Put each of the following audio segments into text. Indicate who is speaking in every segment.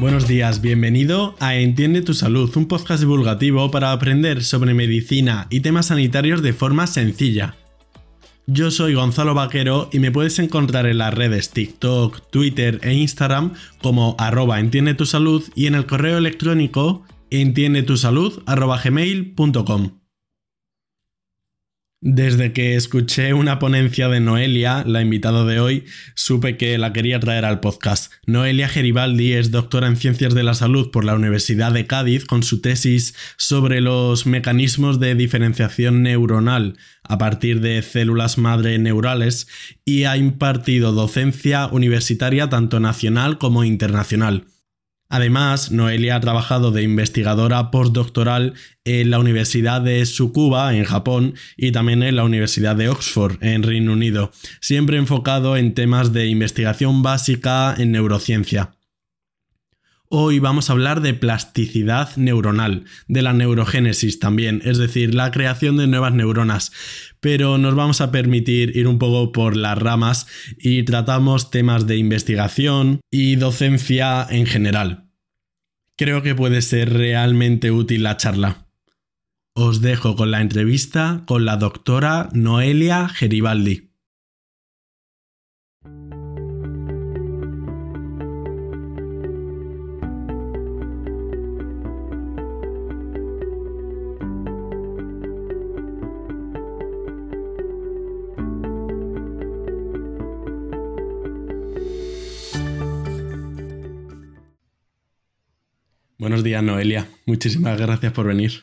Speaker 1: Buenos días, bienvenido a Entiende tu Salud, un podcast divulgativo para aprender sobre medicina y temas sanitarios de forma sencilla. Yo soy Gonzalo Vaquero y me puedes encontrar en las redes TikTok, Twitter e Instagram como arroba entiende tu salud y en el correo electrónico entiendetusalud.gmail.com. Desde que escuché una ponencia de Noelia, la invitada de hoy, supe que la quería traer al podcast. Noelia Geribaldi es doctora en Ciencias de la Salud por la Universidad de Cádiz con su tesis sobre los mecanismos de diferenciación neuronal a partir de células madre neurales y ha impartido docencia universitaria tanto nacional como internacional. Además, Noelia ha trabajado de investigadora postdoctoral en la Universidad de Tsukuba, en Japón, y también en la Universidad de Oxford, en Reino Unido, siempre enfocado en temas de investigación básica en neurociencia. Hoy vamos a hablar de plasticidad neuronal, de la neurogénesis también, es decir, la creación de nuevas neuronas. Pero nos vamos a permitir ir un poco por las ramas y tratamos temas de investigación y docencia en general. Creo que puede ser realmente útil la charla. Os dejo con la entrevista con la doctora Noelia Geribaldi. Buenos días, Noelia. Muchísimas gracias por venir.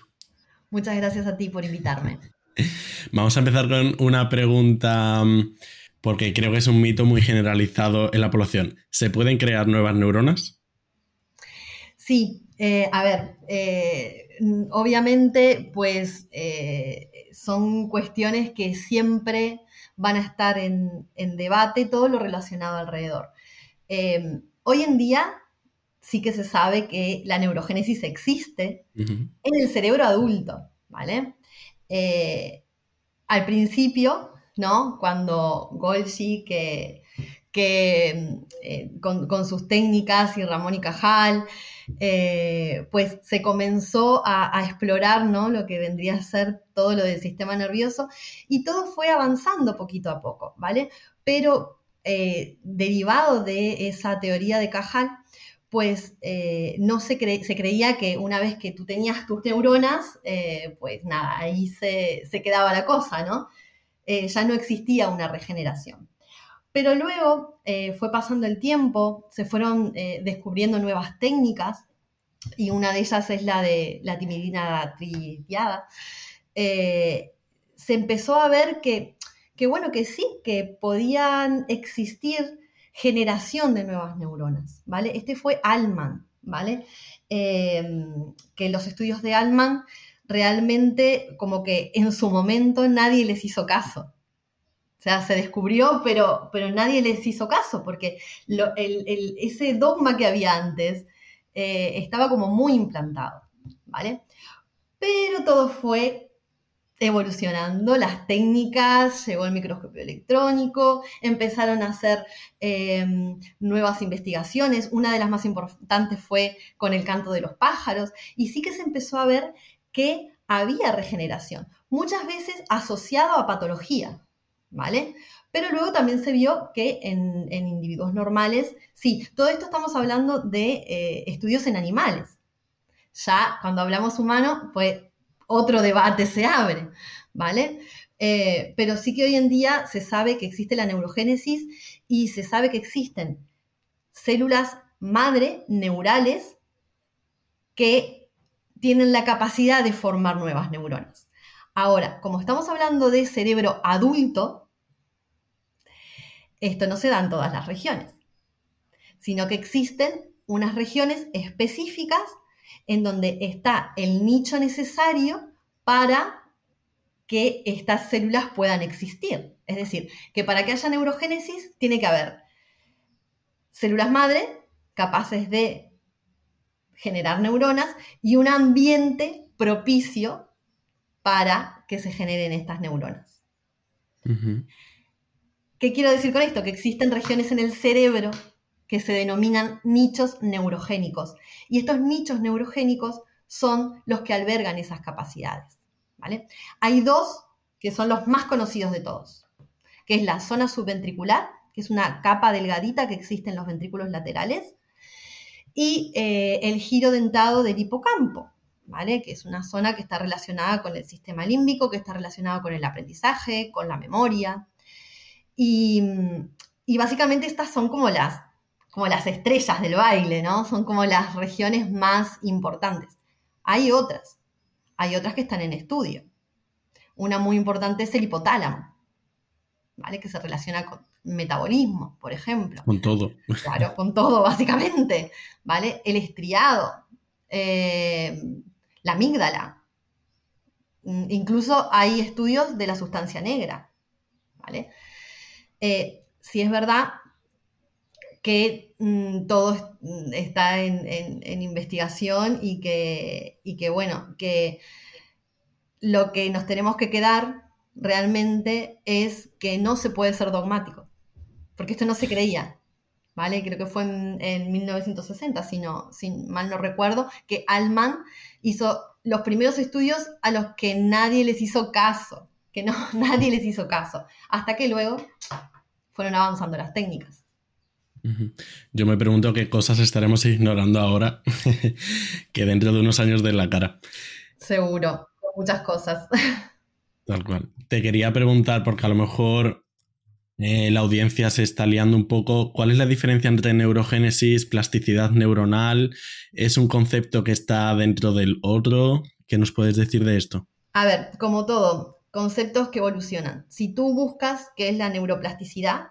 Speaker 2: Muchas gracias a ti por invitarme.
Speaker 1: Vamos a empezar con una pregunta mm, porque creo que es un mito muy generalizado en la población. ¿Se pueden crear nuevas neuronas?
Speaker 2: Sí, eh, a ver, eh, obviamente pues eh, son cuestiones que siempre van a estar en, en debate, todo lo relacionado alrededor. hoy en día sí que se sabe que la neurogénesis existe en el cerebro adulto, ¿vale? Eh, al principio, ¿no? Cuando Golgi, que, que eh, con, sus técnicas y Ramón y Cajal, eh, pues se comenzó a, explorar, ¿no? Lo que vendría a ser todo lo del sistema nervioso y todo fue avanzando poquito a poco, ¿vale? Pero derivado de esa teoría de Cajal, pues eh, no se, creía que una vez que tú tenías tus neuronas, eh, pues nada, ahí se, quedaba la cosa, ¿no? Eh, ya no existía una regeneración. Pero luego fue pasando el tiempo, se fueron descubriendo nuevas técnicas, y una de ellas es la de la timidina tritiada. se empezó a ver que, bueno, que sí, que podían existir generación de nuevas neuronas, ¿vale? Este fue Alman, ¿vale? Em, que los estudios de Alman realmente como que en su momento nadie les hizo caso. O sea, se descubrió, pero, pero nadie les hizo caso, porque ese dogma que había antes eh, estaba como muy implantado, ¿vale? Pero todo fue evolucionando las técnicas, llegó el microscopio electrónico, empezaron a hacer em, nuevas investigaciones, una de las más importantes fue con el canto de los pájaros, y sí que se empezó a ver que había regeneración, muchas veces asociado a patología, ¿vale? Pero luego también se vio que en, individuos normales, sí, todo esto estamos hablando de eh, estudios en animales. Ya cuando hablamos humano, pues otro debate se abre, ¿vale? Eh, pero sí que hoy en día se sabe que existe la neurogénesis y se sabe que existen células madre neurales que tienen la capacidad de formar nuevas neuronas. Ahora, como estamos hablando de cerebro adulto, esto no se da en todas las regiones, sino que existen unas regiones específicas en donde está el nicho necesario para que estas células puedan existir. Es decir, que para que haya neurogénesis tiene que haber células madre capaces de generar neuronas y un ambiente propicio para que se generen estas neuronas. ¿Qué quiero decir con esto? Que existen regiones en el cerebro que se denominan nichos neurogénicos. Y estos nichos neurogénicos son los que albergan esas capacidades. ¿vale? Hay dos que son los más conocidos de todos, que es la zona subventricular, que es una capa delgadita que existe en los ventrículos laterales, y eh, el giro dentado del hipocampo, ¿vale? Que es una zona que está relacionada con el sistema límbico, que está relacionada con el aprendizaje, con la memoria. Y, básicamente estas son como las, como las estrellas del baile, ¿no? Son como las regiones más importantes. Hay otras, hay otras que están en estudio. Una muy importante es el hipotálamo, ¿vale? Que se relaciona con metabolismo, por ejemplo.
Speaker 1: Con todo.
Speaker 2: Claro, con todo, básicamente, ¿vale? El estriado, eh, la amígdala. Incluso hay estudios de la sustancia negra, ¿vale? Eh, si es verdad que mm, todo mm, está en, investigación y que, bueno, que lo que nos tenemos que quedar realmente es que no se puede ser dogmático, porque esto no se creía, ¿vale? Creo que fue en, 1960, si, si mal no recuerdo, que Alman hizo los primeros estudios a los que nadie les hizo caso, que no, nadie les hizo caso, hasta que luego fueron avanzando las técnicas.
Speaker 1: Yo me pregunto qué cosas estaremos ignorando ahora que dentro de unos años de la cara.
Speaker 2: Seguro, muchas cosas.
Speaker 1: Tal cual. Te quería preguntar, porque a lo mejor eh, la audiencia se está liando un poco, ¿cuál es la diferencia entre neurogénesis, plasticidad neuronal? ¿Es un concepto que está dentro del otro? ¿Qué nos puedes decir de esto?
Speaker 2: A ver, como todo, conceptos que evolucionan. Si tú buscas qué es la neuroplasticidad,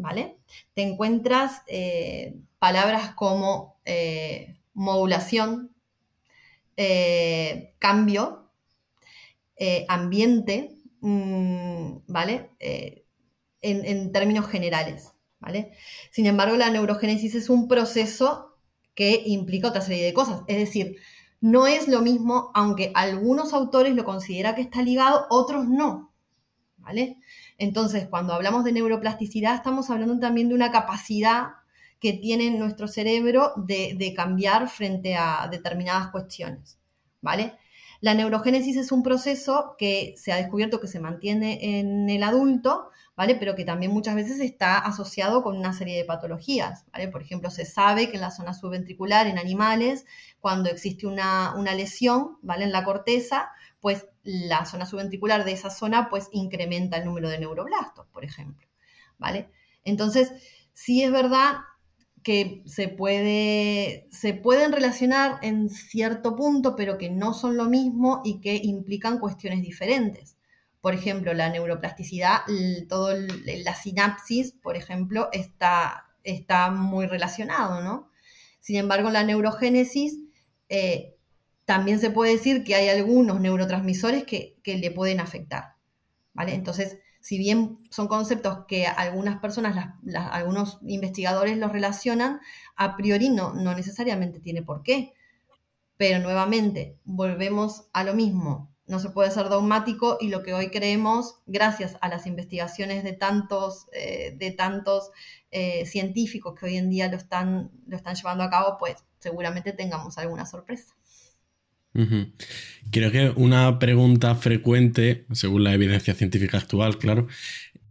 Speaker 2: ¿vale? Te encuentras eh, palabras como eh, modulación, cambio, eh, ambiente, mm, ¿vale? En, términos generales, ¿vale? Sin embargo, la neurogénesis es un proceso que implica otra serie de cosas. Es decir, no es lo mismo, aunque algunos autores lo consideran que está ligado, otros no, ¿vale? Entonces, cuando hablamos de neuroplasticidad, estamos hablando también de una capacidad que tiene nuestro cerebro de, cambiar frente a determinadas cuestiones, ¿vale? La neurogénesis es un proceso que se ha descubierto que se mantiene en el adulto, ¿vale? Pero que también muchas veces está asociado con una serie de patologías, ¿vale? Por ejemplo, se sabe que en la zona subventricular, en animales, cuando existe una, lesión, ¿vale? En la corteza, pues la zona subventricular de esa zona, pues incrementa el número de neuroblastos, por ejemplo, ¿vale? Entonces, sí es verdad que se, puede, se pueden relacionar en cierto punto, pero que no son lo mismo y que implican cuestiones diferentes. Por ejemplo, la neuroplasticidad, todo la sinapsis, por ejemplo, está, está muy relacionado, ¿no? Sin embargo, la neurogénesis eh, también se puede decir que hay algunos neurotransmisores que, le pueden afectar, ¿vale? Entonces, si bien son conceptos que algunas personas, algunos investigadores los relacionan, a priori no, no necesariamente tiene por qué. Pero nuevamente, volvemos a lo mismo. No se puede ser dogmático y lo que hoy creemos, gracias a las investigaciones de tantos, eh, de tantos eh, científicos que hoy en día lo están, lo están llevando a cabo, pues seguramente tengamos alguna sorpresa.
Speaker 1: Creo que una pregunta frecuente, según la evidencia científica actual, claro,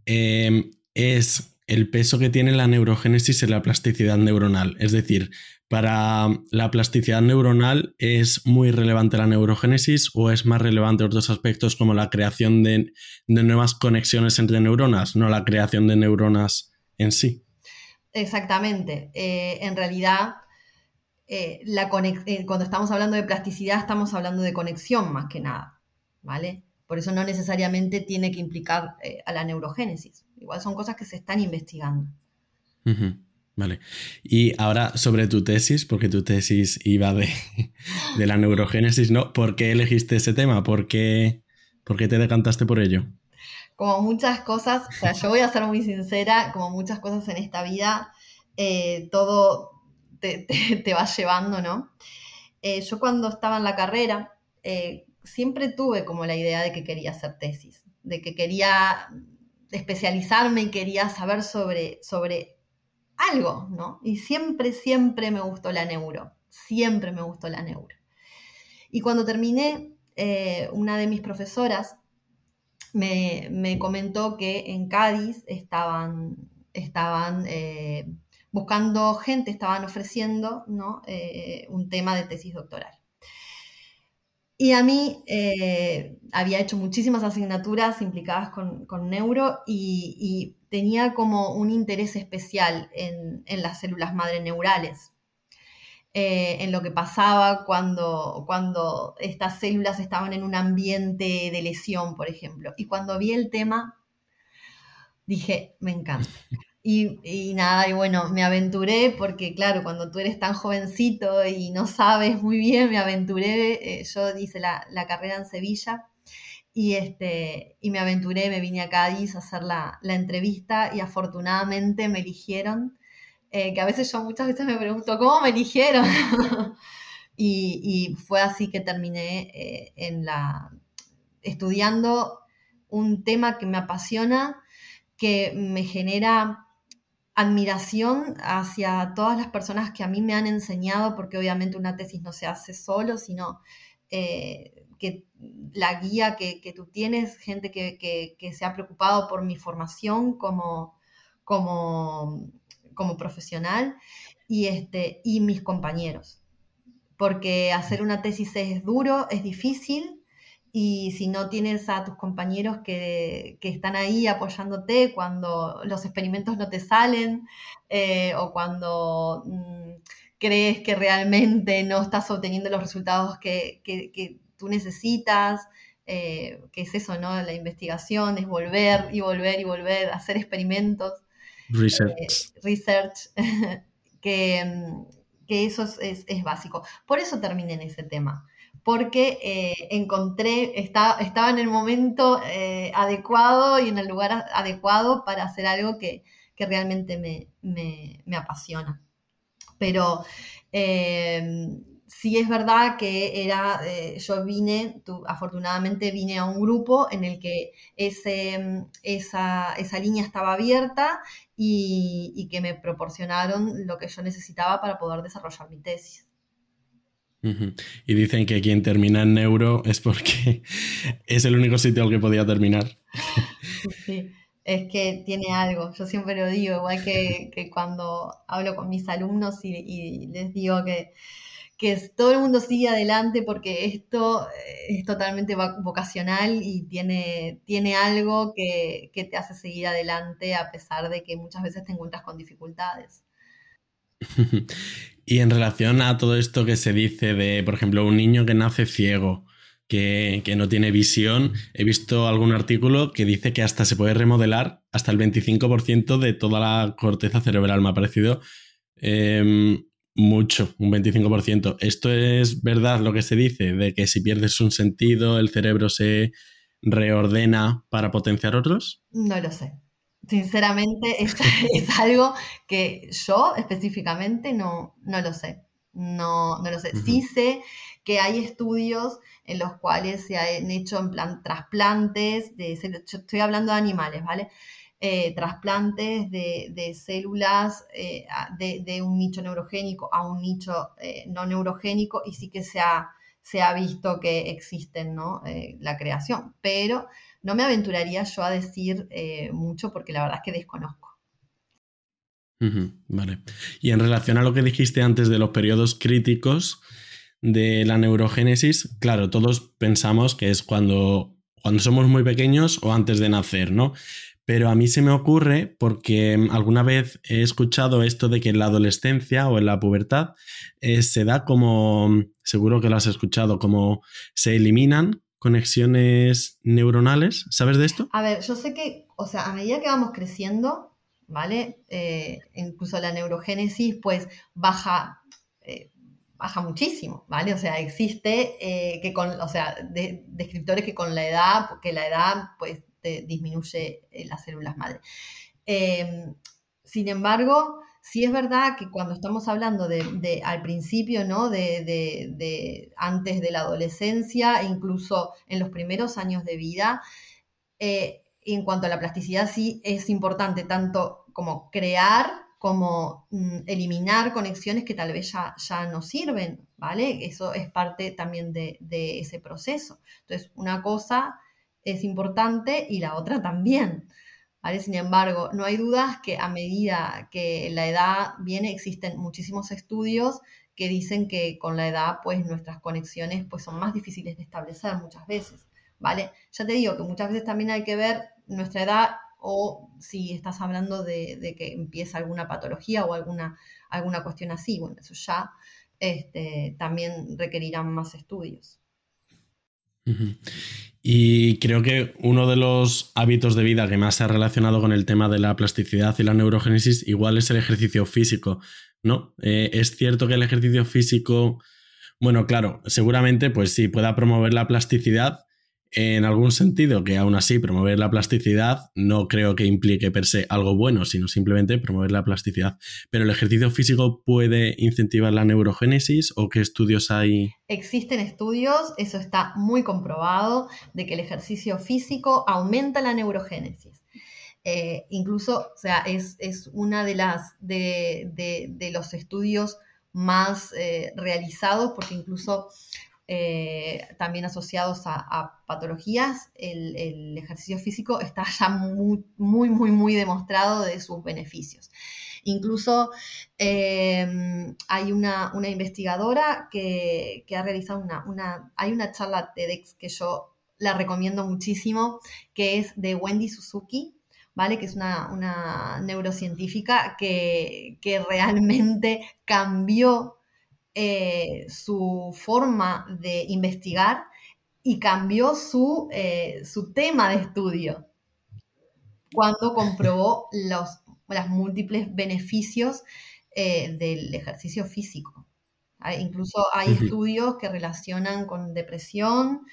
Speaker 1: em, es el peso que tiene la neurogénesis en la plasticidad neuronal. Es decir, para la plasticidad neuronal, ¿es muy relevante la neurogénesis o es más relevante otros aspectos como la creación de, nuevas conexiones entre neuronas, no la creación de neuronas en sí?
Speaker 2: Exactamente. Eh, en realidad, eh, la eh, cuando estamos hablando de plasticidad estamos hablando de conexión más que nada, ¿vale? Por eso no necesariamente tiene que implicar eh, a la neurogénesis. Igual son cosas que se están investigando.
Speaker 1: Vale. Y ahora sobre tu tesis, porque tu tesis iba de, de la neurogénesis, ¿no? ¿Por qué elegiste ese tema? ¿Por qué, ¿Por qué te decantaste por ello?
Speaker 2: Como muchas cosas, o sea, yo voy a ser muy sincera, como muchas cosas en esta vida, todo, te, vas llevando, ¿no? Eh, yo cuando estaba en la carrera, eh, siempre tuve como la idea de que quería hacer tesis, de que quería especializarme y quería saber sobre, sobre algo, ¿no? Y siempre, siempre me gustó la neuro, siempre me gustó la neuro. Y cuando terminé, eh, una de mis profesoras me, comentó que en Cádiz estaban, estaban buscando gente, estaban ofreciendo. Eh, un tema de tesis doctoral. Y a mí eh, había hecho muchísimas asignaturas implicadas con, neuro y, tenía como un interés especial en, las células madre neurales, eh, en lo que pasaba cuando, cuando estas células estaban en un ambiente de lesión, por ejemplo. Y cuando vi el tema, dije, me encanta. Y, nada, y bueno, me aventuré porque claro, cuando tú eres tan jovencito y no sabes muy bien, me aventuré, eh, yo hice la, carrera en Sevilla y, este, y me aventuré, me vine a Cádiz a hacer la, entrevista y afortunadamente me eligieron, eh, que a veces yo muchas veces me pregunto, ¿cómo me eligieron? y, fue así que terminé eh, en la, estudiando un tema que me apasiona, que me genera admiración hacia todas las personas que a mí me han enseñado, porque obviamente una tesis no se hace solo, sino eh, que la guía que, tú tienes, gente que, se ha preocupado por mi formación como, como, como profesional y, este, y mis compañeros. Porque hacer una tesis es duro, es difícil, y si no tienes a tus compañeros que, están ahí apoyándote cuando los experimentos no te salen eh, o cuando mm, crees que realmente no estás obteniendo los resultados que, tú necesitas, eh, que es eso, ¿no? La investigación es volver y volver y volver, hacer experimentos.
Speaker 1: Research.
Speaker 2: Eh, research, que, mm, eso es, es básico. Por eso terminé en ese tema porque eh, encontré, estaba en el momento eh, adecuado y en el lugar adecuado para hacer algo que, realmente me, apasiona. Pero em, sí es verdad que era, eh, yo vine, afortunadamente vine a un grupo en el que ese, esa, línea estaba abierta y, y que me proporcionaron lo que yo necesitaba para poder desarrollar mi tesis.
Speaker 1: Y dicen que quien termina en neuro es porque es el único sitio al que podía terminar.
Speaker 2: Sí, es que tiene algo, yo siempre lo digo, igual que, cuando hablo con mis alumnos y, les digo que, que, todo el mundo sigue adelante porque esto es totalmente vocacional y tiene, tiene algo que, que te hace seguir adelante a pesar de que muchas veces te encuentras con dificultades.
Speaker 1: y en relación a todo esto que se dice de, por ejemplo, un niño que nace ciego, que, no tiene visión, he visto algún artículo que dice que hasta se puede remodelar hasta el 25% de toda la corteza cerebral. Me ha parecido em, mucho, un 25%. ¿Esto es verdad lo que se dice? De que si pierdes un sentido, el cerebro se reordena para potenciar otros?
Speaker 2: No lo sé. Sinceramente, es, es, algo que yo específicamente no, no lo sé. No, no lo sé. Sí sé que hay estudios en los cuales se han hecho en plan trasplantes de yo estoy hablando de animales, ¿vale? Eh, trasplantes de, células eh, de, un nicho neurogénico a un nicho eh, no neurogénico y sí que se ha, se ha visto que existen, ¿no? la creación, pero no me aventuraría yo a decir eh, mucho porque la verdad es que desconozco.
Speaker 1: vale. Y en relación a lo que dijiste antes de los periodos críticos de la neurogénesis, claro, todos pensamos que es cuando, cuando somos muy pequeños o antes de nacer, ¿no? Pero a mí se me ocurre porque alguna vez he escuchado esto de que en la adolescencia o en la pubertad eh, se da como, seguro que lo has escuchado, como se eliminan conexiones neuronales. ¿Sabes de esto?
Speaker 2: A ver, yo sé que, o sea, a medida que vamos creciendo, ¿vale? Eh, incluso la neurogénesis, pues baja, eh, baja muchísimo, ¿vale? O sea, existe eh, que con, o sea, descriptores que con la edad, porque la edad, pues, disminuye las células madre. sin embargo, Sí es verdad que cuando estamos hablando de, al principio, ¿no? De, antes de la adolescencia, e incluso en los primeros años de vida, eh, en cuanto a la plasticidad, sí es importante tanto como crear como mm, eliminar conexiones que tal vez ya, ya no sirven, ¿vale? Eso es parte también de, ese proceso. Entonces, una cosa es importante y la otra también. ¿Vale? Sin embargo, no hay dudas que a medida que la edad viene, existen muchísimos estudios que dicen que con la edad, pues nuestras conexiones pues, son más difíciles de establecer muchas veces, ¿vale? Ya te digo que muchas veces también hay que ver nuestra edad o si estás hablando de, que empieza alguna patología o alguna, alguna cuestión así, bueno, eso ya este, también requerirán más estudios.
Speaker 1: Y creo que uno de los hábitos de vida que más se ha relacionado con el tema de la plasticidad y la neurogénesis igual es el ejercicio físico, ¿no? Eh, es cierto que el ejercicio físico, bueno, claro, seguramente pues sí pueda promover la plasticidad, en algún sentido, que aún así promover la plasticidad no creo que implique per se algo bueno, sino simplemente promover la plasticidad. Pero el ejercicio físico puede incentivar la neurogénesis o qué estudios hay?
Speaker 2: Existen estudios, eso está muy comprobado, de que el ejercicio físico aumenta la neurogénesis. Eh, incluso, o sea, es, una de las de, los estudios más eh, realizados, porque incluso eh, también asociados a, patologías, el, ejercicio físico está ya muy, muy, muy, demostrado de sus beneficios. Incluso em, hay una, investigadora que, ha realizado una, hay una charla TEDx que yo la recomiendo muchísimo, que es de Wendy Suzuki, ¿vale? Que es una, neurocientífica que, que realmente cambió eh, su forma de investigar y cambió su, eh, su tema de estudio cuando comprobó los, los múltiples beneficios eh, del ejercicio físico. incluso hay estudios que relacionan con depresión,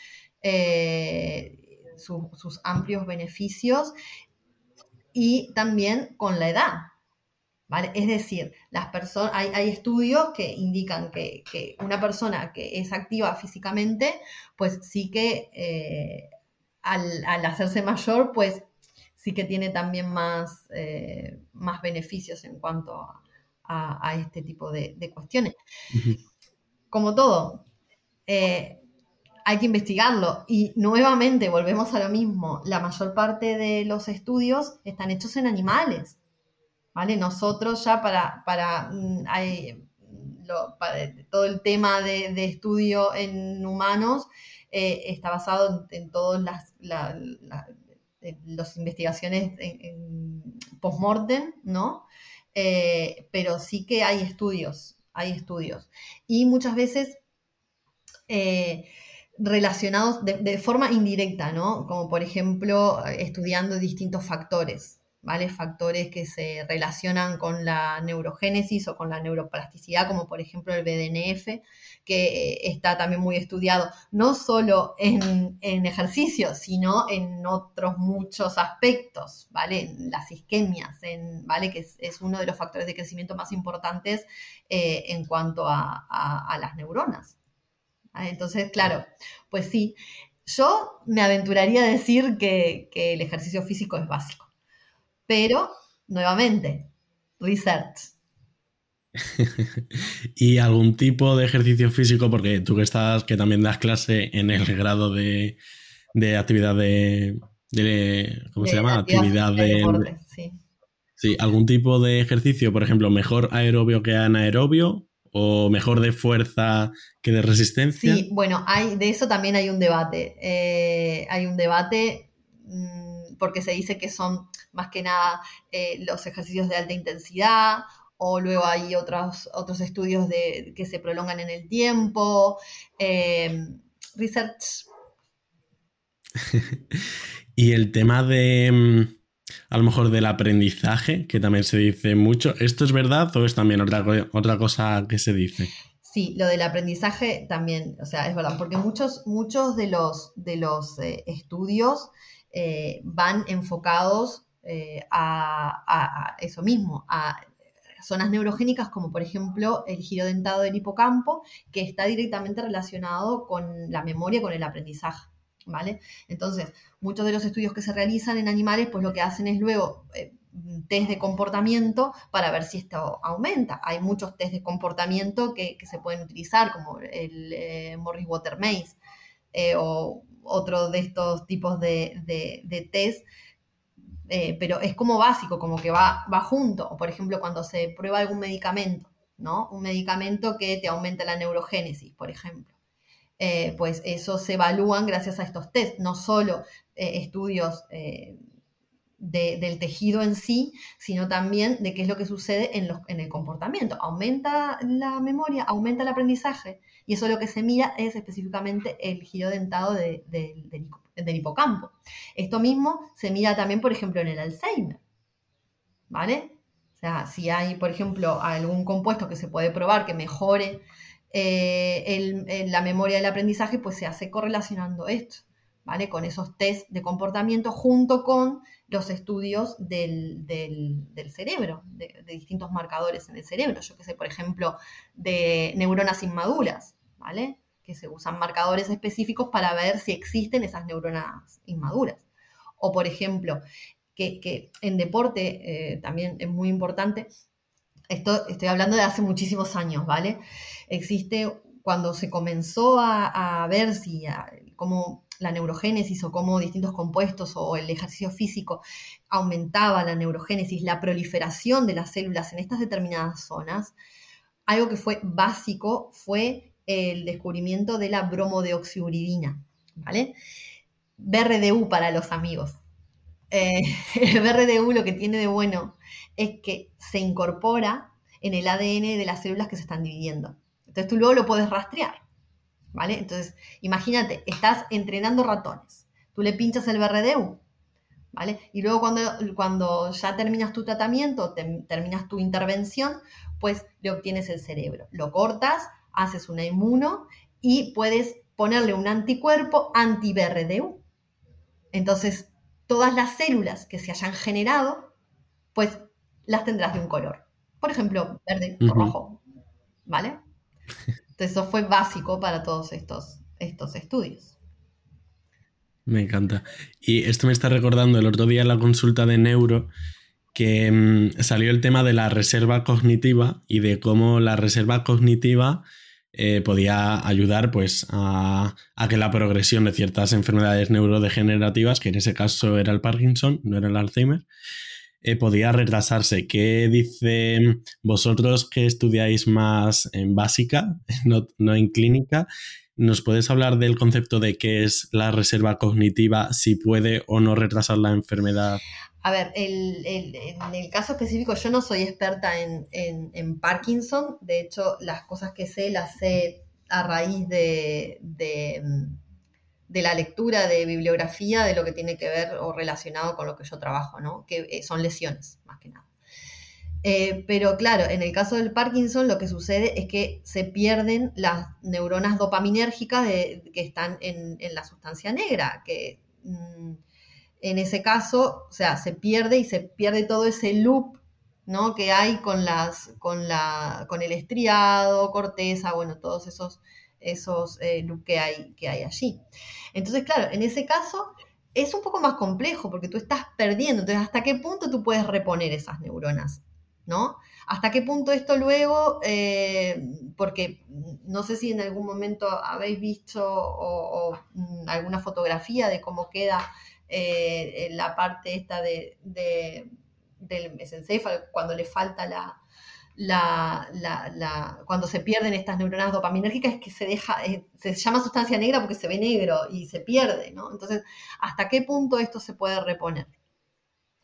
Speaker 2: sus amplios beneficios y también con la edad. Es decir, las personas, hay, estudios que indican que, una persona que es activa físicamente, pues sí que eh, al, hacerse mayor, pues sí que tiene también más, eh, más beneficios en cuanto a, este tipo de, cuestiones. Como todo, eh, hay que investigarlo. Y nuevamente volvemos a lo mismo, la mayor parte de los estudios están hechos en animales. Nosotros ya para, para, mm, todo el tema de, estudio en humanos eh, está basado en, todas las, investigaciones en, post-mortem, ¿no? Eh, pero sí que hay estudios, hay estudios. Y muchas veces eh, relacionados de, de, forma indirecta, ¿no? Como por ejemplo estudiando distintos factores. ¿Vale? Factores que se relacionan con la neurogénesis o con la neuroplasticidad, como por ejemplo el BDNF, que está también muy estudiado, no solo en, ejercicio, sino en otros muchos aspectos, ¿vale? Las isquemias, ¿vale? Que es, uno de los factores de crecimiento más importantes eh, en cuanto a, las neuronas. Entonces, claro, pues sí, yo me aventuraría a decir que el ejercicio físico es básico. Pero, nuevamente, research.
Speaker 1: ¿Y algún tipo de ejercicio físico? Porque tú que estás, que también das clase en el grado de, actividad de, ¿cómo se llama? Actividad, de, sí. sí. algún tipo de ejercicio, por ejemplo, mejor aerobio que anaerobio o mejor de fuerza que de resistencia.
Speaker 2: Sí, bueno, hay, de eso también hay un debate. Eh, hay un debate. Mm, porque se dice que son más que nada eh, los ejercicios de alta intensidad o luego hay otros, otros estudios de, que se prolongan en el tiempo. Em, research.
Speaker 1: y el tema de, mm, a lo mejor del aprendizaje, que también se dice mucho, ¿esto es verdad o es también otra, otra cosa que se dice?
Speaker 2: Sí, lo del aprendizaje también, o sea, es verdad, porque muchos, muchos de los, de los eh, estudios eh, van enfocados eh, a, eso mismo, a zonas neurogénicas como por ejemplo el giro dentado del hipocampo, que está directamente relacionado con la memoria, con el aprendizaje. ¿Vale? Entonces, muchos de los estudios que se realizan en animales, pues lo que hacen es luego eh, test de comportamiento para ver si esto aumenta. Hay muchos test de comportamiento que, se pueden utilizar, como el eh, Morris Water Maze o otro de estos tipos de, test, eh, pero es como básico, como que va, va junto. O por ejemplo, cuando se prueba algún medicamento, ¿no? Un medicamento que te aumenta la neurogénesis, por ejemplo. pues eso se evalúan gracias a estos test, no solo estudios del tejido en sí, sino también de qué es lo que sucede en, los, en el comportamiento. Aumenta la memoria, aumenta el aprendizaje, y eso lo que se mira es específicamente el giro dentado del hipocampo. Esto mismo se mira también, por ejemplo, en el Alzheimer. ¿Vale? O sea, si hay, por ejemplo, algún compuesto que se puede probar que mejore eh, la memoria del aprendizaje, pues se hace correlacionando esto. ¿vale? Con esos test de comportamiento junto con los estudios del, cerebro, de, distintos marcadores en el cerebro. Yo que sé, por ejemplo, de neuronas inmaduras, Que se usan marcadores específicos para ver si existen esas neuronas inmaduras. O, por ejemplo, que, en deporte eh, también es muy importante, esto estoy hablando de hace muchísimos años, ¿vale? Existe cuando se comenzó a, ver si, cómo la neurogénesis o cómo distintos compuestos o el ejercicio físico aumentaba la neurogénesis, la proliferación de las células en estas determinadas zonas, algo que fue básico fue el descubrimiento de la bromodeoxiuridina, ¿vale? BRDU para los amigos. Eh, el BRDU lo que tiene de bueno es que se incorpora en el ADN de las células que se están dividiendo. Entonces tú luego lo puedes rastrear. ¿vale? Entonces, imagínate, estás entrenando ratones, tú le pinchas el BRDU, ¿vale? Y luego cuando, cuando ya terminas tu tratamiento, terminas tu intervención, pues le obtienes el cerebro. Lo cortas, haces una inmuno y puedes ponerle un anticuerpo anti-BRDU. Entonces, todas las células que se hayan generado, pues las tendrás de un color. Por ejemplo, verde o rojo. ¿Vale? eso fue básico para todos estos, estos estudios.
Speaker 1: Me encanta. Y esto me está recordando el otro día en la consulta de neuro que mm, salió el tema de la reserva cognitiva y de cómo la reserva cognitiva eh, podía ayudar pues, a, que la progresión de ciertas enfermedades neurodegenerativas, que en ese caso era el Parkinson, no era el Alzheimer, eh, podía retrasarse. ¿Qué dicen vosotros que estudiáis más en básica, no, en clínica? ¿Nos puedes hablar del concepto de qué es la reserva cognitiva, si puede o no retrasar la enfermedad?
Speaker 2: A ver, en el caso específico yo no soy experta en, en, Parkinson, de hecho las cosas que sé las sé a raíz de de la lectura de bibliografía de lo que tiene que ver o relacionado con lo que yo trabajo, ¿no? Que eh, son lesiones, más que nada. Eh, pero claro, en el caso del Parkinson lo que sucede es que se pierden las neuronas dopaminérgicas que están en, la sustancia negra, que mm, en ese caso, o sea, se pierde y se pierde todo ese loop ¿no? que hay con, las, con, la, con el estriado, corteza, bueno, todos esos esos eh, que hay, que hay allí. Entonces, claro, en ese caso es un poco más complejo porque tú estás perdiendo. Entonces, ¿hasta qué punto tú puedes reponer esas neuronas? ¿No? ¿Hasta qué punto esto luego, eh, porque no sé si en algún momento habéis visto mm, alguna fotografía de cómo queda eh, la parte esta de, del mesencéfalo cuando le falta la, la, la, cuando se pierden estas neuronas dopaminérgicas es que se deja, eh, se llama sustancia negra porque se ve negro y se pierde, ¿no? Entonces, ¿hasta qué punto esto se puede reponer?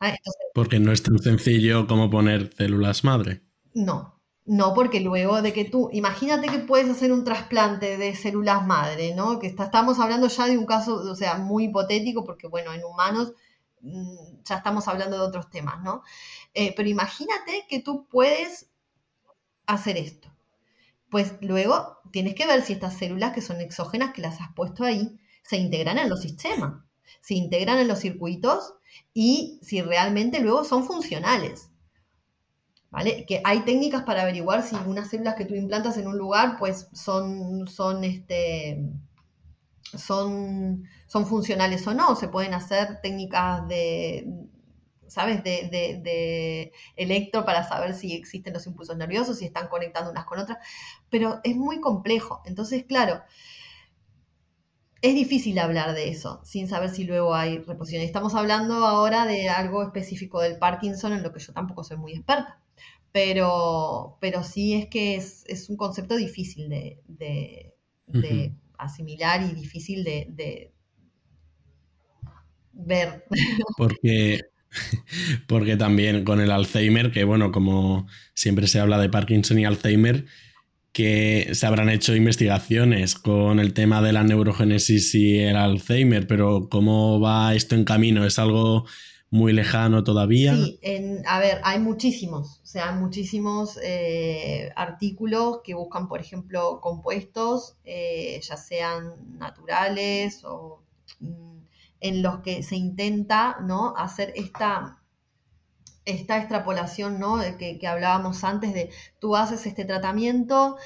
Speaker 1: Ah, porque no es tan sencillo como poner células madre.
Speaker 2: No, no, porque luego de que tú, imagínate que puedes hacer un trasplante de células madre, ¿no? Que estamos hablando ya de un caso, o sea, muy hipotético, porque bueno, en humanos mm, ya estamos hablando de otros temas, ¿no? Eh, pero imagínate que tú puedes hacer esto? Pues luego tienes que ver si estas células que son exógenas, que las has puesto ahí, se integran en los sistemas, se integran en los circuitos y si realmente luego son funcionales. ¿Vale? Que hay técnicas para averiguar si unas células que tú implantas en un lugar, pues son, son, este, son, son funcionales o no. Se pueden hacer técnicas de, ¿sabes? De, electro para saber si existen los impulsos nerviosos, si están conectando unas con otras, pero es muy complejo. Entonces, claro, es difícil hablar de eso sin saber si luego hay reposición. Estamos hablando ahora de algo específico del Parkinson, en lo que yo tampoco soy muy experta, pero, pero sí es que es, un concepto difícil de, asimilar y difícil de, ver.
Speaker 1: Porque, porque también con el Alzheimer, que bueno, como siempre se habla de Parkinson y Alzheimer, que se habrán hecho investigaciones con el tema de la neurogénesis y el Alzheimer, pero ¿cómo va esto en camino? ¿Es algo muy lejano todavía?
Speaker 2: Sí, a ver, hay muchísimos, o sea, muchísimos eh, artículos que buscan, por ejemplo, compuestos, eh, ya sean naturales o mm, en los que se intenta ¿no? hacer esta, esta extrapolación ¿no? que, hablábamos antes de tú haces este tratamiento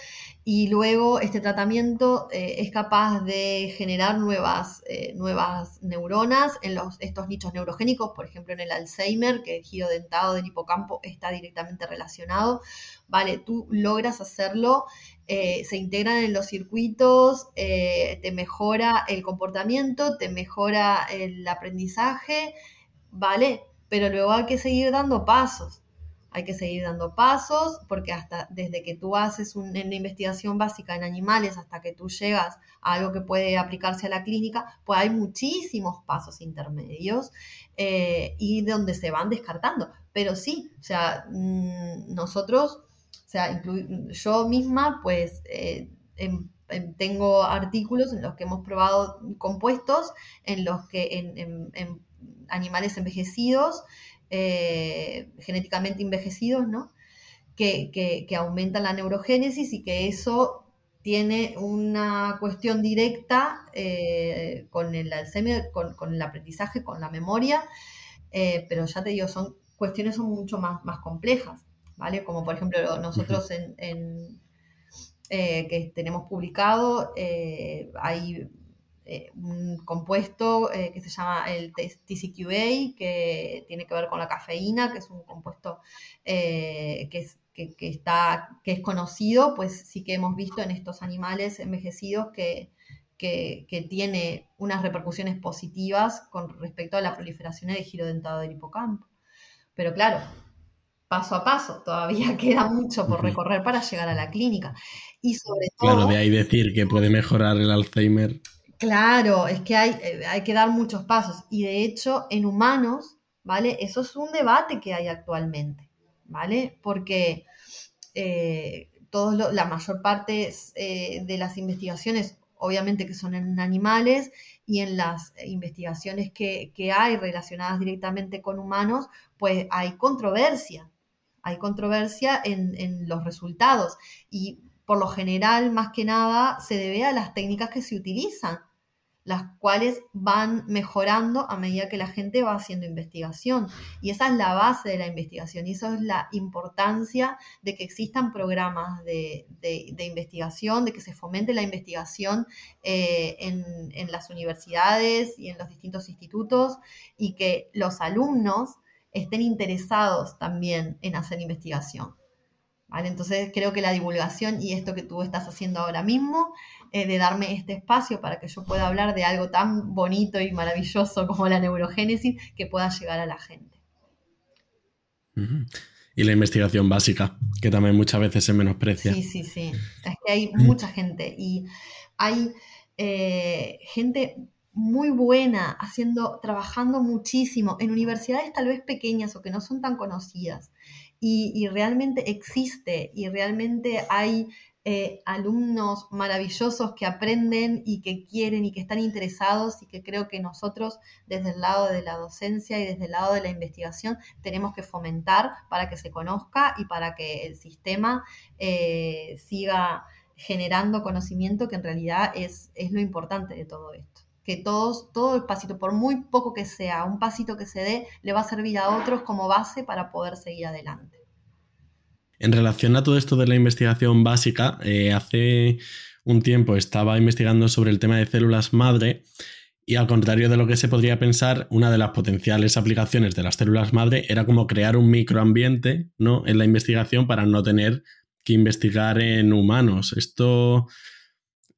Speaker 2: y luego este tratamiento eh, es capaz de generar nuevas, eh, nuevas neuronas en los, estos nichos neurogénicos, por ejemplo en el Alzheimer, que el giro dentado del hipocampo está directamente relacionado. Vale, tú logras hacerlo eh, se integran en los circuitos, te mejora el comportamiento, te mejora el aprendizaje, ¿vale? Pero luego hay que seguir dando pasos. Hay que seguir dando pasos porque hasta desde que tú haces una investigación básica en animales hasta que tú llegas a algo que puede aplicarse a la clínica, pues hay muchísimos pasos intermedios eh, y donde se van descartando. Pero sí, o sea, mm, nosotros o sea, yo misma, pues, eh, em, em, tengo artículos en los que hemos probado compuestos en los que en, animales envejecidos, eh, genéticamente envejecidos, ¿no? Que, aumentan la neurogénesis y que eso tiene una cuestión directa eh, con el Alzheimer, con, el aprendizaje, con la memoria, pero ya te digo, son cuestiones son mucho más, más complejas. ¿vale? Como por ejemplo nosotros en, eh, que tenemos publicado, eh, hay eh, un compuesto que se llama el TCQA, que tiene que ver con la cafeína, que es un compuesto que es está, que es conocido, pues sí que hemos visto en estos animales envejecidos que, que, tiene unas repercusiones positivas con respecto a la proliferación de giro dentado del hipocampo. Pero claro, paso a paso, todavía queda mucho por recorrer para llegar a la clínica. Y sobre todo...
Speaker 1: Claro, de ahí decir que puede mejorar el Alzheimer.
Speaker 2: Claro, es que hay, eh, hay que dar muchos pasos. Y de hecho, en humanos, ¿vale? Eso es un debate que hay actualmente, ¿vale? Porque eh, la mayor parte eh, de las investigaciones, obviamente que son en animales, y en las investigaciones que, que hay relacionadas directamente con humanos, pues hay controversia, hay controversia en, los resultados y por lo general, más que nada, se debe a las técnicas que se utilizan, las cuales van mejorando a medida que la gente va haciendo investigación. Y esa es la base de la investigación y eso es la importancia de que existan programas de, investigación, de que se fomente la investigación eh, en, en las universidades y en los distintos institutos y que los alumnos estén interesados también en hacer investigación. ¿Vale? Entonces creo que la divulgación y esto que tú estás haciendo ahora mismo, eh, de darme este espacio para que yo pueda hablar de algo tan bonito y maravilloso como la neurogénesis, que pueda llegar a la gente.
Speaker 1: Y la investigación básica, que también muchas veces se menosprecia.
Speaker 2: Sí, sí, sí. Es que hay mucha gente y hay eh, gente muy buena, haciendo, trabajando muchísimo en universidades tal vez pequeñas o que no son tan conocidas. Y, realmente existe y realmente hay eh, alumnos maravillosos que aprenden y que quieren y que están interesados y que creo que nosotros desde el lado de la docencia y desde el lado de la investigación tenemos que fomentar para que se conozca y para que el sistema eh, siga generando conocimiento que en realidad es, es lo importante de todo esto que todos, todo el pasito, por muy poco que sea, un pasito que se dé, le va a servir a otros como base para poder seguir adelante.
Speaker 1: En relación a todo esto de la investigación básica, eh, hace un tiempo estaba investigando sobre el tema de células madre Y al contrario de lo que se podría pensar, una de las potenciales aplicaciones de las células madre era como crear un microambiente ¿no? en la investigación para no tener que investigar en humanos. Esto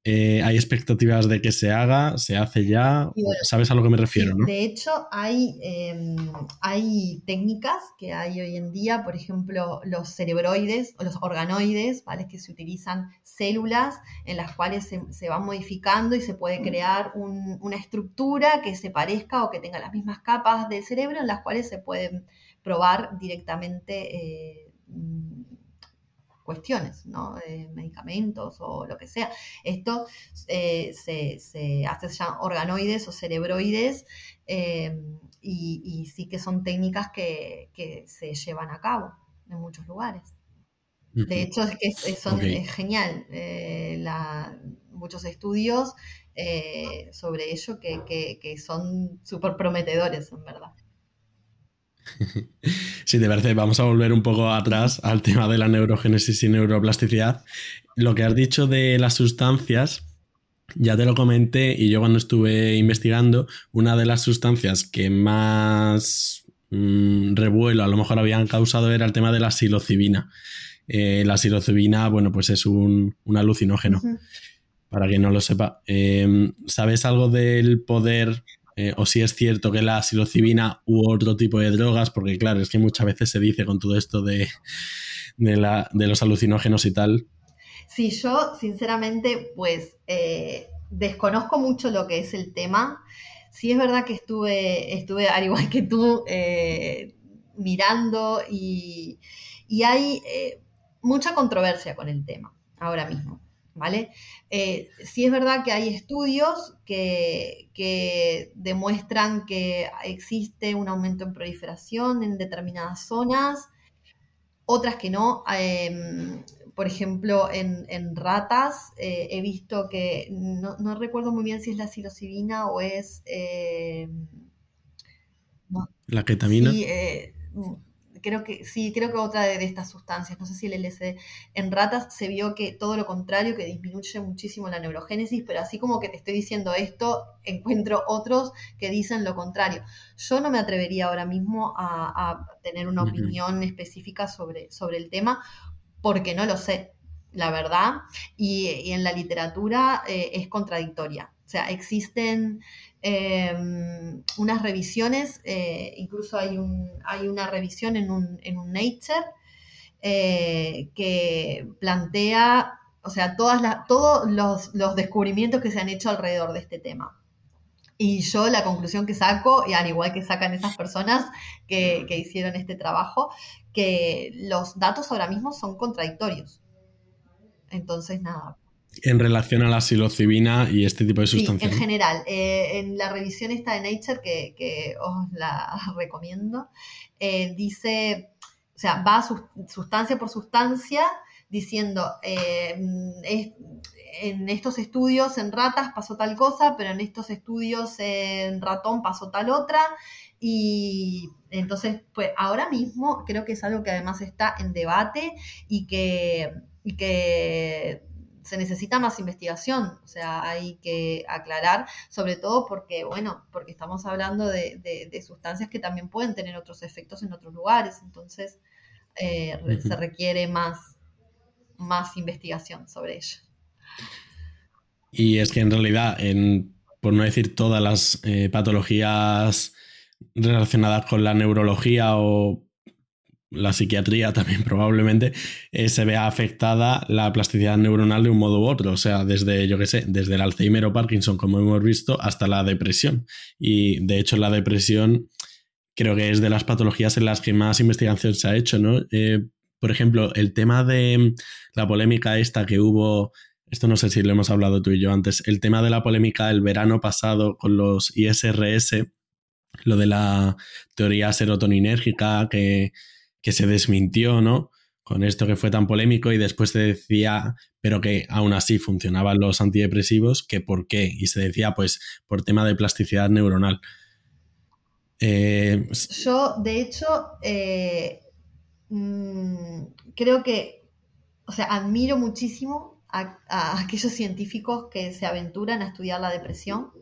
Speaker 1: eh, hay expectativas de que se haga, se hace ya, ¿sabes a lo que me refiero?
Speaker 2: De hecho, hay, em, hay técnicas que hay hoy en día, por ejemplo, los cerebroides o los organoides, ¿vale? que se utilizan células en las cuales se, van modificando y se puede crear una estructura que se parezca o que tenga las mismas capas del cerebro en las cuales se pueden probar directamente. Eh, cuestiones, ¿no? medicamentos o lo que sea. Esto eh, se, se, hace ya organoides o cerebroides em, y, sí que son técnicas que, se llevan a cabo en muchos lugares. De hecho, es que son, es genial. Eh, muchos estudios eh, sobre ello que, que son súper prometedores, en verdad.
Speaker 1: Si te parece, vamos a volver un poco atrás al tema de la neurogénesis y neuroplasticidad. Lo que has dicho de las sustancias, ya te lo comenté y yo cuando estuve investigando, una de las sustancias que más mm, revuelo a lo mejor habían causado era el tema de la psilocibina. Eh, la psilocibina, bueno, pues es un, alucinógeno. Para quien no lo sepa, em, ¿sabes algo del poder eh, o si es cierto que la psilocibina u otro tipo de drogas, porque claro, es que muchas veces se dice con todo esto de, de, los alucinógenos y tal.
Speaker 2: Sí, yo sinceramente pues eh, desconozco mucho lo que es el tema. Sí es verdad que estuve, estuve al igual que tú, eh, mirando y, y hay mucha controversia con el tema ahora mismo. ¿Vale? Eh, sí es verdad que hay estudios que, demuestran que existe un aumento en proliferación en determinadas zonas, otras que no. Em, por ejemplo, en, ratas eh, he visto que, no, recuerdo muy bien si es la psilocibina o es... Em,
Speaker 1: la ketamina.
Speaker 2: Sí, eh, creo que sí, creo que otra de, estas sustancias, no sé si el LSD, en ratas se vio que todo lo contrario, que disminuye muchísimo la neurogénesis, pero así como que te estoy diciendo esto, encuentro otros que dicen lo contrario. Yo no me atrevería ahora mismo a, tener una opinión específica sobre, sobre el tema, porque no lo sé, la verdad, y, en la literatura eh, es contradictoria. O sea, existen Em, unas revisiones, eh, incluso hay, un, hay, una revisión en un, en un Nature eh, que plantea, o sea, todas todos los, los, descubrimientos que se han hecho alrededor de este tema. Y yo la conclusión que saco, y al igual que sacan esas personas que, que hicieron este trabajo, que los datos ahora mismo son contradictorios. Entonces, nada,
Speaker 1: en relación a la psilocibina y este tipo de sustancias.
Speaker 2: Sí, en general. Eh, en la revisión esta de Nature, que, os la recomiendo, eh, dice, o sea, va sustancia por sustancia diciendo, eh, en estos estudios en ratas pasó tal cosa, pero en estos estudios en ratón pasó tal otra. Y entonces, pues ahora mismo creo que es algo que además está en debate y que, y que se necesita más investigación, o sea, hay que aclarar, sobre todo porque, bueno, porque estamos hablando de, sustancias que también pueden tener otros efectos en otros lugares, entonces eh, se requiere más, más investigación sobre ello.
Speaker 1: Y es que en realidad, en, por no decir todas las eh, patologías relacionadas con la neurología o la psiquiatría también probablemente eh, se vea afectada la plasticidad neuronal de un modo u otro, o sea, desde, yo qué sé, desde el Alzheimer o Parkinson, como hemos visto, hasta la depresión. Y de hecho la depresión creo que es de las patologías en las que más investigación se ha hecho, ¿no? Eh, por ejemplo, el tema de la polémica esta que hubo, esto no sé si lo hemos hablado tú y yo antes, el tema de la polémica el verano pasado con los ISRS, lo de la teoría serotoninérgica que que se desmintió, ¿no? Con esto que fue tan polémico y después se decía, pero que aún así funcionaban los antidepresivos, que por qué. Y se decía, pues, por tema de plasticidad neuronal.
Speaker 2: Eh, Yo, de hecho, eh, mm, creo que, o sea, admiro muchísimo a, aquellos científicos que se aventuran a estudiar la depresión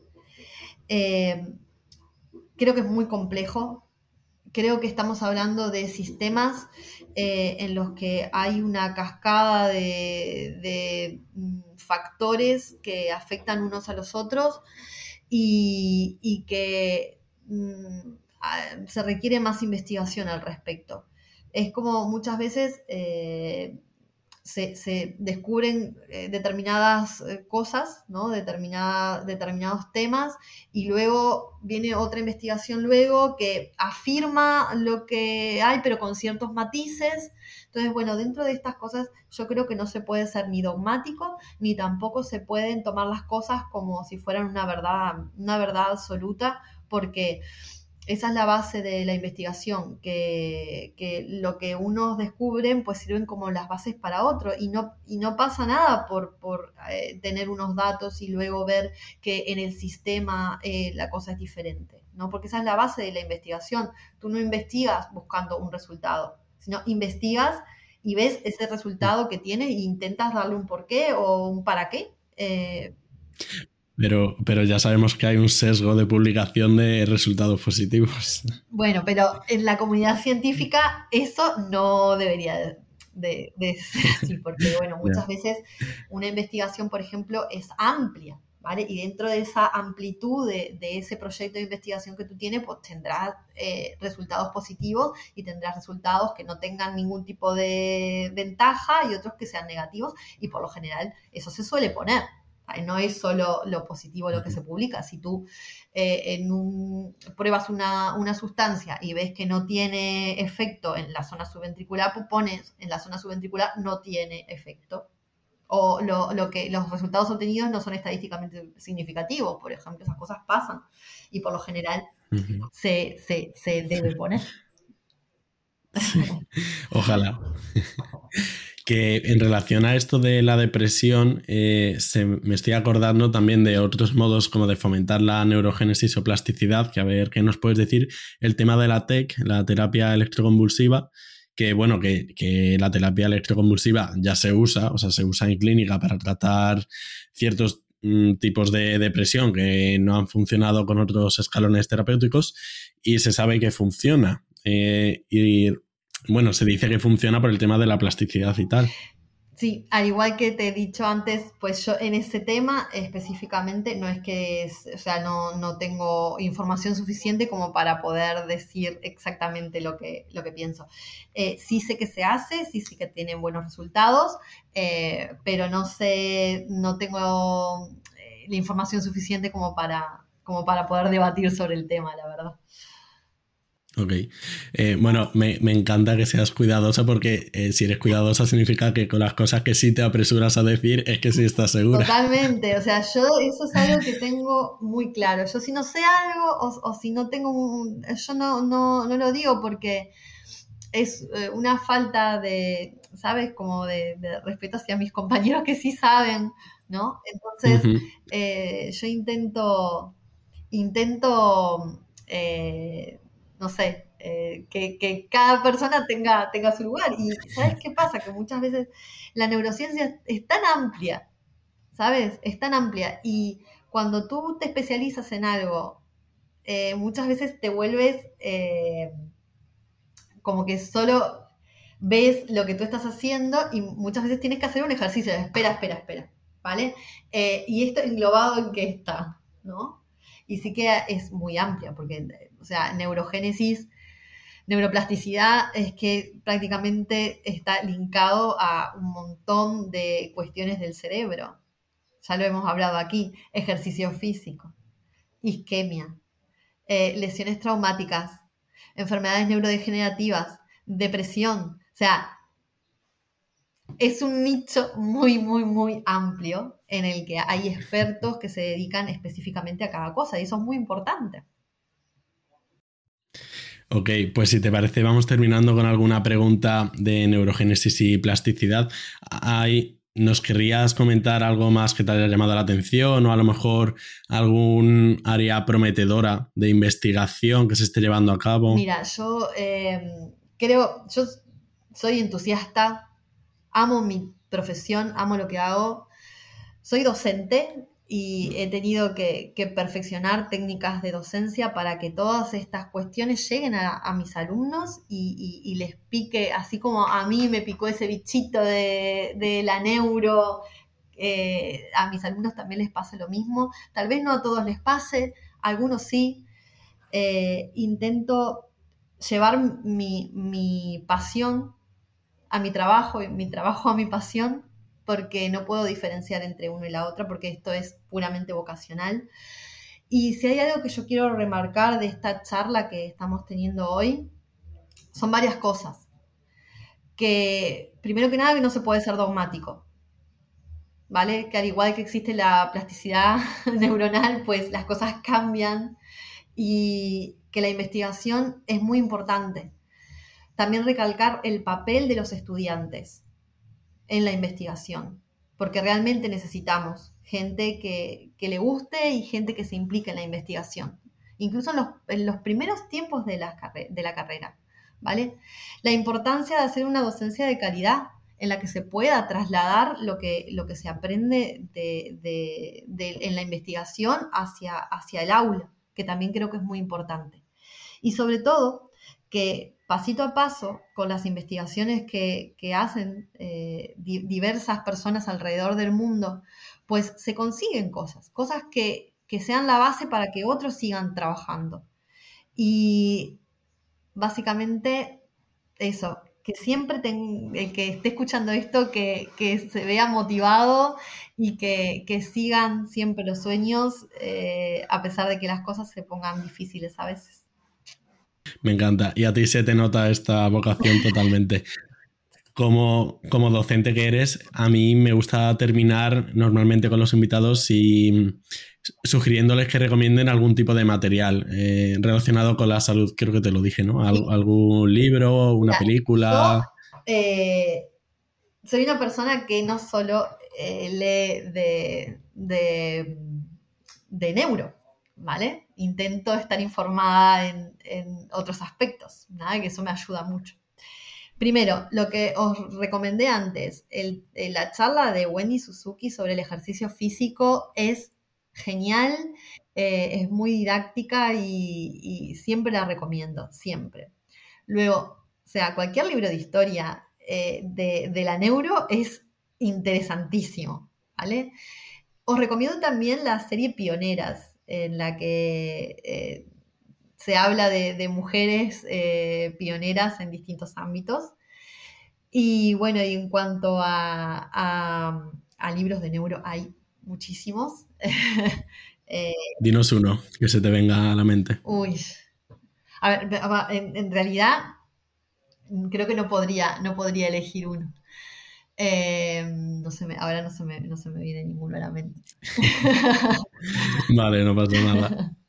Speaker 2: Eh, creo que es muy complejo. Creo que estamos hablando de sistemas eh, en los que hay una cascada de, mm, factores que afectan unos a los otros y, que mm, se requiere más investigación al respecto. Es como muchas veces eh, se, descubren eh, determinadas eh, cosas, ¿no? determinados temas, y luego viene otra investigación luego que afirma lo que hay, pero con ciertos matices. Entonces, bueno, dentro de estas cosas yo creo que no se puede ser ni dogmático, ni tampoco se pueden tomar las cosas como si fueran una verdad, una verdad absoluta, porque esa es la base de la investigación, que, lo que unos descubren pues sirven como las bases para otro y no, y no pasa nada por, eh, tener unos datos y luego ver que en el sistema eh, la cosa es diferente, ¿no? Porque esa es la base de la investigación. Tú no investigas buscando un resultado, sino investigas y ves ese resultado que tiene e intentas darle un porqué o un para qué. Eh,
Speaker 1: pero, pero ya sabemos que hay un sesgo de publicación de resultados positivos.
Speaker 2: Bueno, pero en la comunidad científica eso no debería de, ser así, porque bueno, muchas veces una investigación, por ejemplo, es amplia, ¿vale? Y dentro de esa amplitud de, ese proyecto de investigación que tú tienes, pues tendrás eh, resultados positivos y tendrás resultados que no tengan ningún tipo de ventaja y otros que sean negativos, y por lo general eso se suele poner, no es solo lo positivo lo que se publica. Si tú eh, en un, pruebas una, sustancia y ves que no tiene efecto en la zona subventricular, pues pones en la zona subventricular no tiene efecto. O lo, que, los resultados obtenidos no son estadísticamente significativos, por ejemplo, esas cosas pasan y por lo general se, se, debe poner.
Speaker 1: Ojalá que en relación a esto de la depresión, eh, me estoy acordando también de otros modos como de fomentar la neurogénesis o plasticidad, que a ver qué nos puedes decir, el tema de la TEC, la terapia electroconvulsiva, que bueno, que, la terapia electroconvulsiva ya se usa, o sea, se usa en clínica para tratar ciertos mm, tipos de depresión que no han funcionado con otros escalones terapéuticos y se sabe que funciona. Eh, y bueno, se dice que funciona por el tema de la plasticidad y tal.
Speaker 2: Sí, al igual que te he dicho antes, pues yo en ese tema específicamente no es que, o sea, no, tengo información suficiente como para poder decir exactamente lo que, lo que pienso. Eh, sí sé que se hace, sí sé que tienen buenos resultados, eh, pero no sé, no tengo eh, la información suficiente como para, como para poder debatir sobre el tema, la verdad.
Speaker 1: Ok. Eh, bueno, me, encanta que seas cuidadosa porque eh, si eres cuidadosa significa que con las cosas que sí te apresuras a decir es que sí estás segura.
Speaker 2: Totalmente. O sea, yo eso es algo que tengo muy claro. Yo si no sé algo o, si no tengo un... Yo no, no, no lo digo porque es eh, una falta de, ¿sabes? Como de, respeto hacia mis compañeros que sí saben, ¿no? Entonces, yo intento, intento no sé, eh, que, cada persona tenga, tenga su lugar. Y ¿sabes qué pasa? Que muchas veces la neurociencia es tan amplia, ¿sabes? Es tan amplia. Y cuando tú te especializas en algo, eh, muchas veces te vuelves eh, como que solo ves lo que tú estás haciendo y muchas veces tienes que hacer un ejercicio de espera, espera, espera, ¿vale? y esto englobado en qué está, ¿no? Y sí que es muy amplia, porque o sea, neurogénesis, neuroplasticidad es que prácticamente está linkado a un montón de cuestiones del cerebro. Ya lo hemos hablado aquí, ejercicio físico, isquemia, eh, lesiones traumáticas, enfermedades neurodegenerativas, depresión. O sea, es un nicho muy, muy, muy amplio en el que hay expertos que se dedican específicamente a cada cosa y eso es muy importante.
Speaker 1: Ok, pues si te parece, vamos terminando con alguna pregunta de neurogénesis y plasticidad. Hay, ¿Nos querrías comentar algo más que te haya llamado la atención o a lo mejor algún área prometedora de investigación que se esté llevando a cabo?
Speaker 2: Mira, yo em, creo, yo soy entusiasta, amo mi profesión, amo lo que hago, soy docente y he tenido que, perfeccionar técnicas de docencia para que todas estas cuestiones lleguen a, mis alumnos y, les pique, así como a mí me picó ese bichito de, la neuro, eh, a mis alumnos también les pase lo mismo. Tal vez no a todos les pase, a algunos sí. Eh, intento llevar mi, mi pasión a mi trabajo y mi trabajo a mi pasión porque no puedo diferenciar entre uno y la otra, porque esto es puramente vocacional. Y si hay algo que yo quiero remarcar de esta charla que estamos teniendo hoy, son varias cosas. Que, primero que nada, que no se puede ser dogmático. ¿Vale? Que al igual que existe la plasticidad neuronal, pues las cosas cambian y que la investigación es muy importante. También recalcar el papel de los estudiantes en la investigación, porque realmente necesitamos gente que, le guste y gente que se implique en la investigación, incluso en los, primeros tiempos de la, de la carrera. ¿vale? La importancia de hacer una docencia de calidad en la que se pueda trasladar lo que, lo que se aprende en la investigación hacia, hacia el aula, que también creo que es muy importante. Y sobre todo, que pasito a paso, con las investigaciones que, hacen eh, diversas personas alrededor del mundo, pues se consiguen cosas, cosas que, sean la base para que otros sigan trabajando. Y básicamente eso, que siempre el que esté escuchando esto, que, se vea motivado y que, sigan siempre los sueños, eh, a pesar de que las cosas se pongan difíciles a veces.
Speaker 1: Me encanta. Y a ti se te nota esta vocación totalmente. Como, como docente que eres, a mí me gusta terminar normalmente con los invitados y sugiriéndoles que recomienden algún tipo de material eh, relacionado con la salud. Creo que te lo dije, ¿no? algún libro, una película.
Speaker 2: Eh, soy una persona que no solo eh, lee de, de, de neuro, ¿vale? Intento estar informada en, otros aspectos, nada que eso me ayuda mucho. Primero, lo que os recomendé antes, la charla de Wendy Suzuki sobre el ejercicio físico es genial, eh, es muy didáctica y, siempre la recomiendo, siempre. Luego, o sea, cualquier libro de historia eh, de, de, la neuro es interesantísimo, ¿vale? Os recomiendo también la serie Pioneras, en la que eh, se habla de, mujeres eh, pioneras en distintos ámbitos. Y bueno, y en cuanto a, libros de neuro, hay muchísimos.
Speaker 1: Eh, Dinos uno que se te venga a la mente.
Speaker 2: Uy. A ver, en, realidad creo que no podría, no podría elegir uno. No se me, ahora no se, me, no se me viene ninguno a la mente.
Speaker 1: vale, no pasa nada.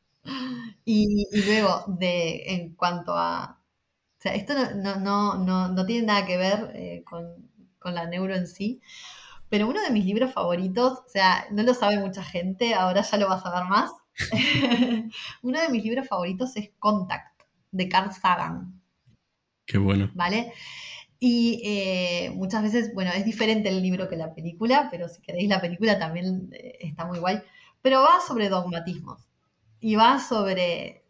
Speaker 2: Y, luego, de, en cuanto a... O sea, esto no, tiene nada que ver eh, con, la neuro en sí, pero uno de mis libros favoritos, o sea, no lo sabe mucha gente, ahora ya lo vas a ver más. uno de mis libros favoritos es Contact, de Carl Sagan.
Speaker 1: Qué bueno.
Speaker 2: ¿Vale? Y eh, muchas veces, bueno, es diferente el libro que la película, pero si queréis la película también eh, está muy guay. Pero va sobre dogmatismos y va sobre,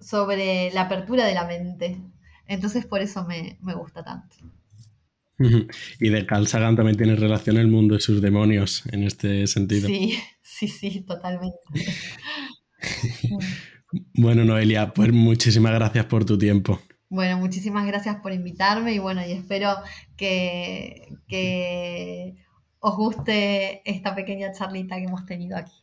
Speaker 2: sobre la apertura de la mente. Entonces por eso me, gusta tanto.
Speaker 1: Y de Carl Sagan también tiene relación el mundo de sus demonios en este sentido.
Speaker 2: Sí, sí, sí, totalmente.
Speaker 1: bueno, Noelia, pues muchísimas gracias por tu tiempo.
Speaker 2: Bueno, muchísimas gracias por invitarme y bueno, y espero que, que os guste esta pequeña charlita que hemos tenido aquí.